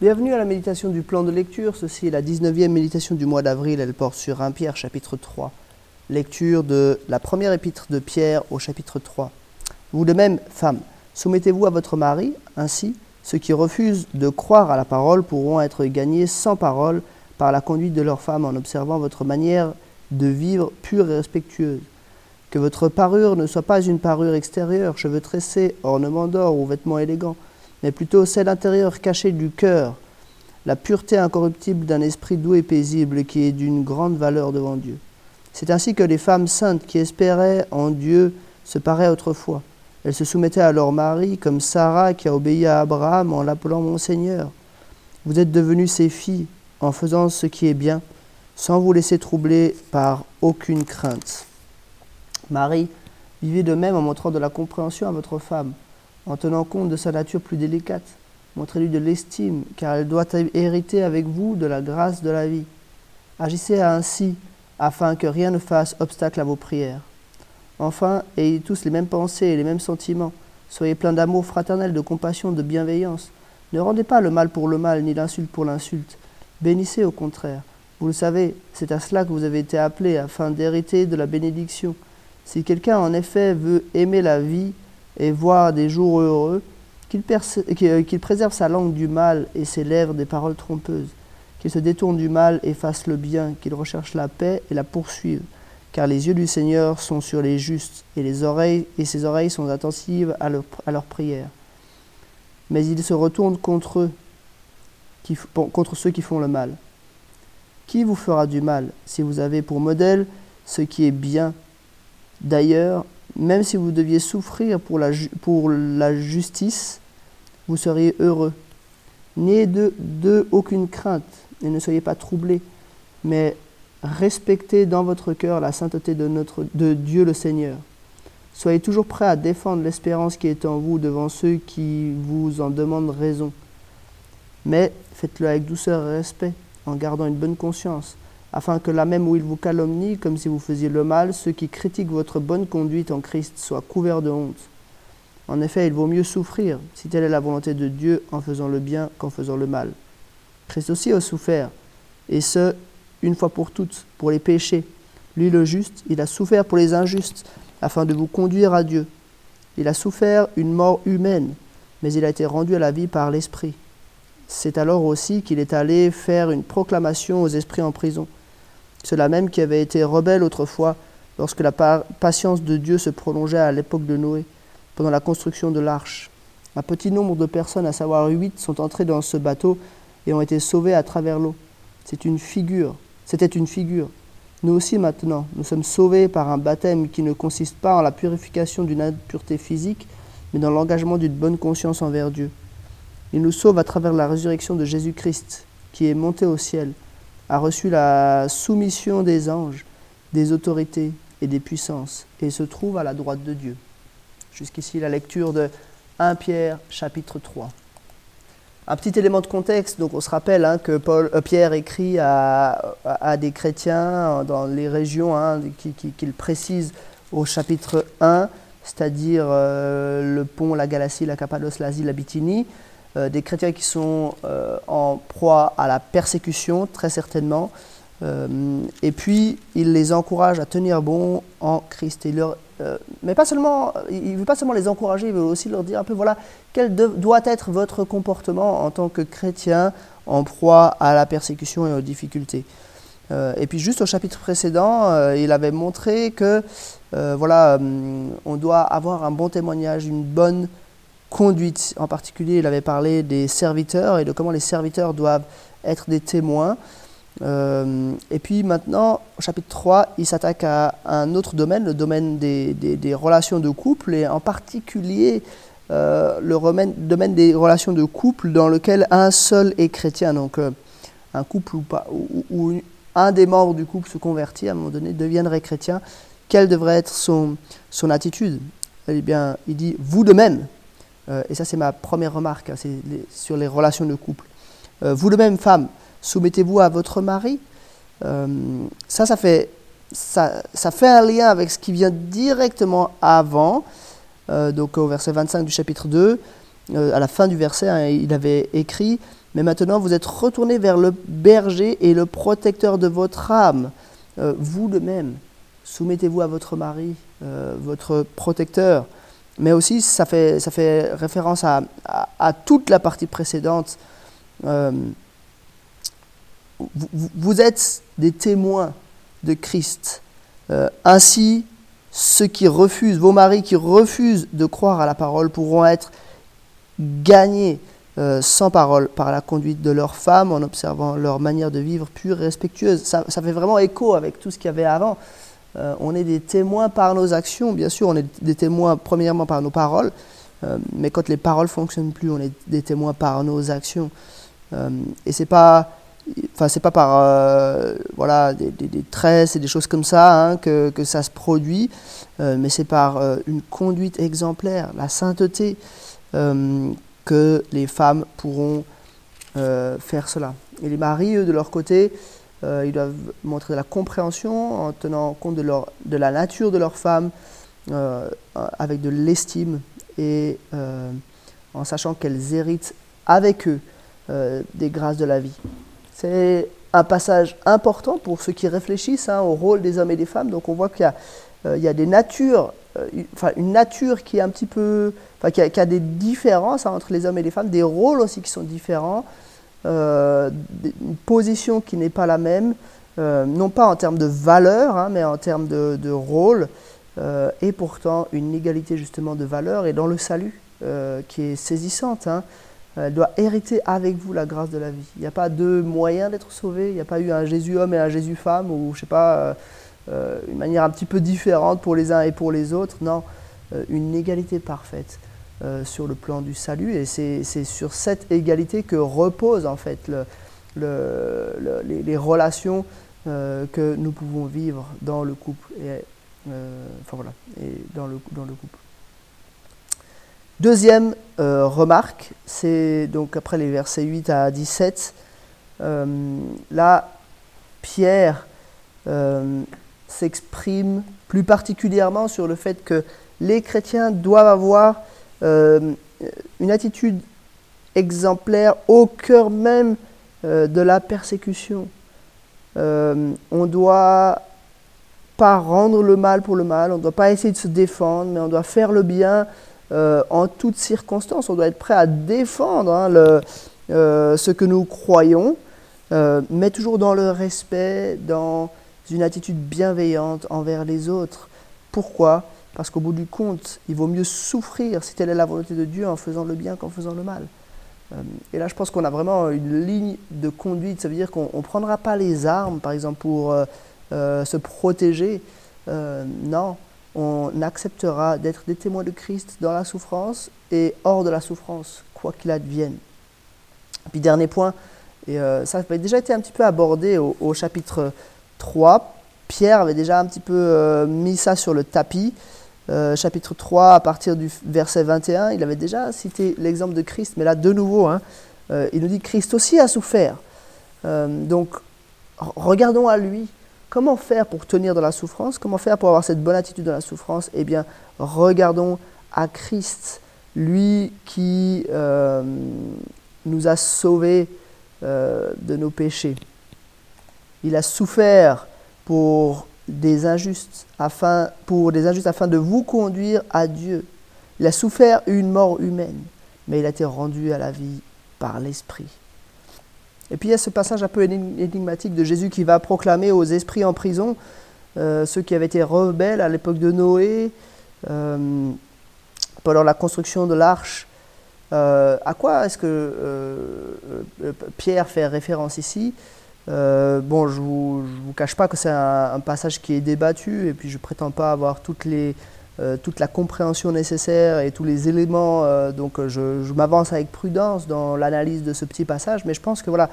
Bienvenue à la méditation du plan de lecture. Ceci est la 19e méditation du mois d'avril. Elle porte sur 1 Pierre chapitre 3. Lecture de la première épître de Pierre au chapitre 3. Vous de même, femmes, soumettez-vous à votre mari, ainsi ceux qui refusent de croire à la parole pourront être gagnés sans parole par la conduite de leur femme en observant votre manière de vivre pure et respectueuse. Que votre parure ne soit pas une parure extérieure, cheveux tressés, ornements d'or ou vêtements élégants mais plutôt celle intérieure cachée du cœur, la pureté incorruptible d'un esprit doux et paisible qui est d'une grande valeur devant Dieu. C'est ainsi que les femmes saintes qui espéraient en Dieu se paraient autrefois. Elles se soumettaient à leur mari, comme Sarah qui a obéi à Abraham en l'appelant mon Seigneur. Vous êtes devenues ses filles en faisant ce qui est bien, sans vous laisser troubler par aucune crainte. Marie, vivez de même en montrant de la compréhension à votre femme en tenant compte de sa nature plus délicate. Montrez-lui de l'estime, car elle doit hériter avec vous de la grâce de la vie. Agissez ainsi, afin que rien ne fasse obstacle à vos prières. Enfin, ayez tous les mêmes pensées et les mêmes sentiments. Soyez pleins d'amour fraternel, de compassion, de bienveillance. Ne rendez pas le mal pour le mal, ni l'insulte pour l'insulte. Bénissez au contraire. Vous le savez, c'est à cela que vous avez été appelés, afin d'hériter de la bénédiction. Si quelqu'un en effet veut aimer la vie et voir des jours heureux, euh, qu'il préserve sa langue du mal et ses lèvres des paroles trompeuses, qu'il se détourne du mal et fasse le bien, qu'il recherche la paix et la poursuive, car les yeux du Seigneur sont sur les justes et les oreilles et ses oreilles sont attentives à, leur, à leurs prières. Mais il se retourne contre eux, contre ceux qui font le mal. Qui vous fera du mal si vous avez pour modèle ce qui est bien? D'ailleurs, même si vous deviez souffrir pour la, pour la justice, vous seriez heureux. N'ayez de, de aucune crainte et ne soyez pas troublés, mais respectez dans votre cœur la sainteté de, notre, de Dieu le Seigneur. Soyez toujours prêts à défendre l'espérance qui est en vous devant ceux qui vous en demandent raison. Mais faites-le avec douceur et respect, en gardant une bonne conscience, afin que là même où ils vous calomnient, comme si vous faisiez le mal, ceux qui critiquent votre bonne conduite en Christ soient couverts de honte. En effet, il vaut mieux souffrir, si telle est la volonté de Dieu, en faisant le bien qu'en faisant le mal. Christ aussi a souffert, et ce, une fois pour toutes, pour les péchés. Lui, le juste, il a souffert pour les injustes, afin de vous conduire à Dieu. Il a souffert une mort humaine, mais il a été rendu à la vie par l'Esprit. C'est alors aussi qu'il est allé faire une proclamation aux esprits en prison ceux-là même qui avaient été rebelles autrefois, lorsque la patience de Dieu se prolongeait à l'époque de Noé, pendant la construction de l'arche. Un petit nombre de personnes, à savoir huit, sont entrées dans ce bateau et ont été sauvées à travers l'eau. C'est une figure. C'était une figure. Nous aussi maintenant, nous sommes sauvés par un baptême qui ne consiste pas en la purification d'une impureté physique, mais dans l'engagement d'une bonne conscience envers Dieu. Il nous sauve à travers la résurrection de Jésus-Christ, qui est monté au ciel a reçu la soumission des anges, des autorités et des puissances, et se trouve à la droite de Dieu. Jusqu'ici, la lecture de 1 Pierre chapitre 3. Un petit élément de contexte, donc on se rappelle hein, que Paul, euh, Pierre écrit à, des chrétiens dans les régions hein, qu'il précise au chapitre 1, c'est-à-dire euh, le pont, la Galatie, la Cappadoce, l'Asie, la Bithynie. Euh, des chrétiens qui sont euh, en proie à la persécution, très certainement. Euh, et puis, il les encourage à tenir bon en Christ. Et leur, mais pas seulement, il ne veut pas seulement les encourager, il veut aussi leur dire un peu, voilà, quel doit être votre comportement en tant que chrétien en proie à la persécution et aux difficultés. et puis juste au chapitre précédent, il avait montré que voilà, on doit avoir un bon témoignage, une bonne conduite. En particulier, il avait parlé des serviteurs et de comment les serviteurs doivent être des témoins. Euh, et puis maintenant, au chapitre 3, il s'attaque à un autre domaine, le domaine des, relations de couple, et en particulier euh, le domaine des relations de couple dans lequel un seul est chrétien. Donc euh, un couple ou pas, où, un des membres du couple se convertit, à un moment donné, deviendrait chrétien. Quelle devrait être son, son attitude? Eh bien, il dit, vous de même, et ça, c'est ma première remarque, hein, sur les relations de couple. Euh, vous, de même, femme, soumettez-vous à votre mari. Euh, ça, ça fait, ça, ça, fait un lien avec ce qui vient directement avant, donc au verset 25 du chapitre 2. à la fin du verset, hein, il avait écrit Mais maintenant, vous êtes retournés vers le berger et le protecteur de votre âme. Euh, vous de même, soumettez-vous à votre mari, euh, votre protecteur. Mais aussi, ça fait, ça fait référence à, à, toute la partie précédente. Euh, vous, êtes des témoins de Christ. ainsi, ceux qui refusent, vos maris qui refusent de croire à la parole pourront être gagnés euh, sans parole par la conduite de leurs femmes, en observant leur manière de vivre pure et respectueuse. Ça, fait vraiment écho avec tout ce qu'il y avait avant. Euh, on est des témoins par nos actions, bien sûr, on est des témoins premièrement par nos paroles, euh, mais quand les paroles fonctionnent plus, on est des témoins par nos actions. et c'est pas, enfin pas par voilà des, des, tresses et des choses comme ça hein, que, que, ça se produit, mais c'est par une conduite exemplaire, la sainteté que les femmes pourront euh, faire cela. Et les maris, eux, de leur côté, euh, ils doivent montrer de la compréhension en tenant compte de, la nature de leur femme, euh, avec de l'estime et en sachant qu'elles héritent avec eux des grâces de la vie. C'est un passage important pour ceux qui réfléchissent hein, au rôle des hommes et des femmes. Donc on voit qu'il y, a des natures, enfin une nature qui est un petit peu enfin, qu'il y, a des différences hein, entre les hommes et les femmes, des rôles aussi qui sont différents, euh, une position qui n'est pas la même, euh, non pas en termes de valeur, hein, mais en termes de, rôle, euh, et pourtant une égalité justement de valeur et dans le salut qui est saisissante. Hein. Elle doit hériter avec vous la grâce de la vie. Il n'y a pas deux moyens d'être sauvé. Il n'y a pas eu un Jésus homme et un Jésus femme, ou je sais pas, une manière un petit peu différente pour les uns et pour les autres. Non, une égalité parfaite. Euh, sur le plan du salut. Et c'est sur cette égalité que reposent en fait le, le, les, relations euh, que nous pouvons vivre dans le couple. Et, euh, dans le couple. Deuxième remarque, c'est donc après les versets 8 à 17, là, Pierre s'exprime plus particulièrement sur le fait que les chrétiens doivent avoir euh, une attitude exemplaire au cœur même euh, de la persécution. Euh, on ne doit pas rendre le mal pour le mal, on ne doit pas essayer de se défendre, mais on doit faire le bien en toutes circonstances. On doit être prêt à défendre hein, ce que nous croyons, mais toujours dans le respect, dans une attitude bienveillante envers les autres. Pourquoi? Parce qu'au bout du compte, il vaut mieux souffrir si telle est la volonté de Dieu en faisant le bien qu'en faisant le mal. Euh, et là, je pense qu'on a vraiment une ligne de conduite. Ça veut dire qu'on ne prendra pas les armes, par exemple, pour euh, euh, se protéger. non, on acceptera d'être des témoins de Christ dans la souffrance et hors de la souffrance, quoi qu'il advienne. Et puis, dernier point, et ça avait déjà été un petit peu abordé au, au chapitre 3. Pierre avait déjà un petit peu mis ça sur le tapis. Euh, chapitre 3, à partir du verset 21, il avait déjà cité l'exemple de Christ, mais là, de nouveau, hein, euh, il nous dit Christ aussi a souffert. Euh, donc, regardons à lui. Comment faire pour tenir dans la souffrance? Comment faire pour avoir cette bonne attitude dans la souffrance? Eh bien, regardons à Christ, lui qui nous a sauvés de nos péchés. Il a souffert pour des injustes afin, pour des injustes afin de vous conduire à Dieu. Il a souffert une mort humaine, mais il a été rendu à la vie par l'Esprit. Et puis il y a ce passage un peu énigmatique de Jésus qui va proclamer aux esprits en prison, euh, ceux qui avaient été rebelles à l'époque de Noé, euh, pendant la construction de l'arche. Euh, à quoi est-ce que Pierre fait référence ici? Euh, bon, je ne vous, cache pas que c'est un, passage qui est débattu et puis je ne prétends pas avoir euh, toute la compréhension nécessaire et tous les éléments, euh, donc je, m'avance avec prudence dans l'analyse de ce petit passage, mais je pense que voilà,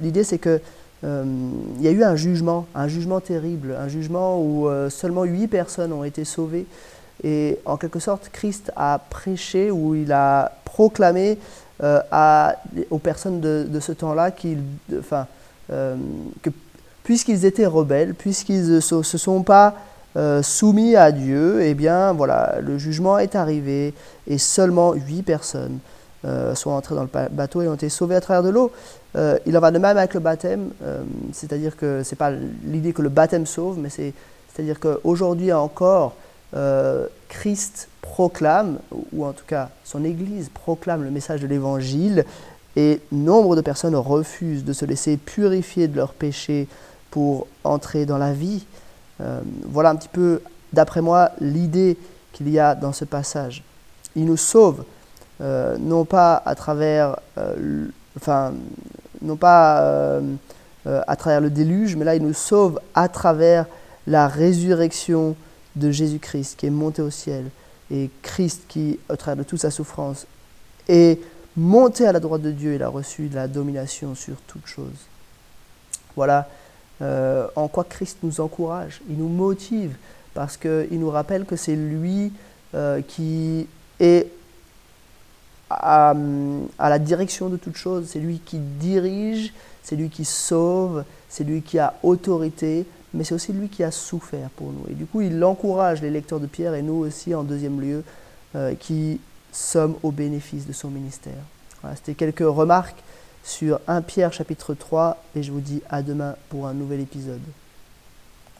l'idée c'est que il y a eu un jugement, un jugement terrible, un jugement où seulement huit personnes ont été sauvées et en quelque sorte Christ a prêché ou il a proclamé aux personnes de, ce temps-là qu'il, enfin, que puisqu'ils étaient rebelles, puisqu'ils ne se, sont pas euh, soumis à Dieu, eh bien voilà, le jugement est arrivé et seulement huit personnes euh, sont entrés dans le bateau et ont été sauvés à travers de l'eau. Euh, il en va de même avec le baptême, euh, c'est-à-dire que ce n'est pas l'idée que le baptême sauve, mais c'est, c'est-à-dire qu'aujourd'hui encore, Christ proclame, ou en tout cas son Église proclame le message de l'Évangile, et nombre de personnes refusent de se laisser purifier de leurs péchés pour entrer dans la vie. voilà un petit peu, d'après moi, l'idée qu'il y a dans ce passage. Il nous sauve euh, non pas à travers, euh, enfin, non pas euh, à travers le déluge, mais là il nous sauve à travers la résurrection de Jésus-Christ qui est monté au ciel et Christ qui, au travers de toute sa souffrance, est monté à la droite de Dieu. Il a reçu la domination sur toute chose. Voilà en quoi Christ nous encourage, il nous motive parce qu'il nous rappelle que c'est lui qui est à, la direction de toute chose. C'est lui qui dirige, c'est lui qui sauve, c'est lui qui a autorité, mais c'est aussi lui qui a souffert pour nous. Et du coup, il encourage les lecteurs de Pierre et nous aussi, en deuxième lieu, euh, qui sommes au bénéfice de son ministère. Voilà, C'était quelques remarques sur 1 Pierre chapitre 3 et je vous dis à demain pour un nouvel épisode.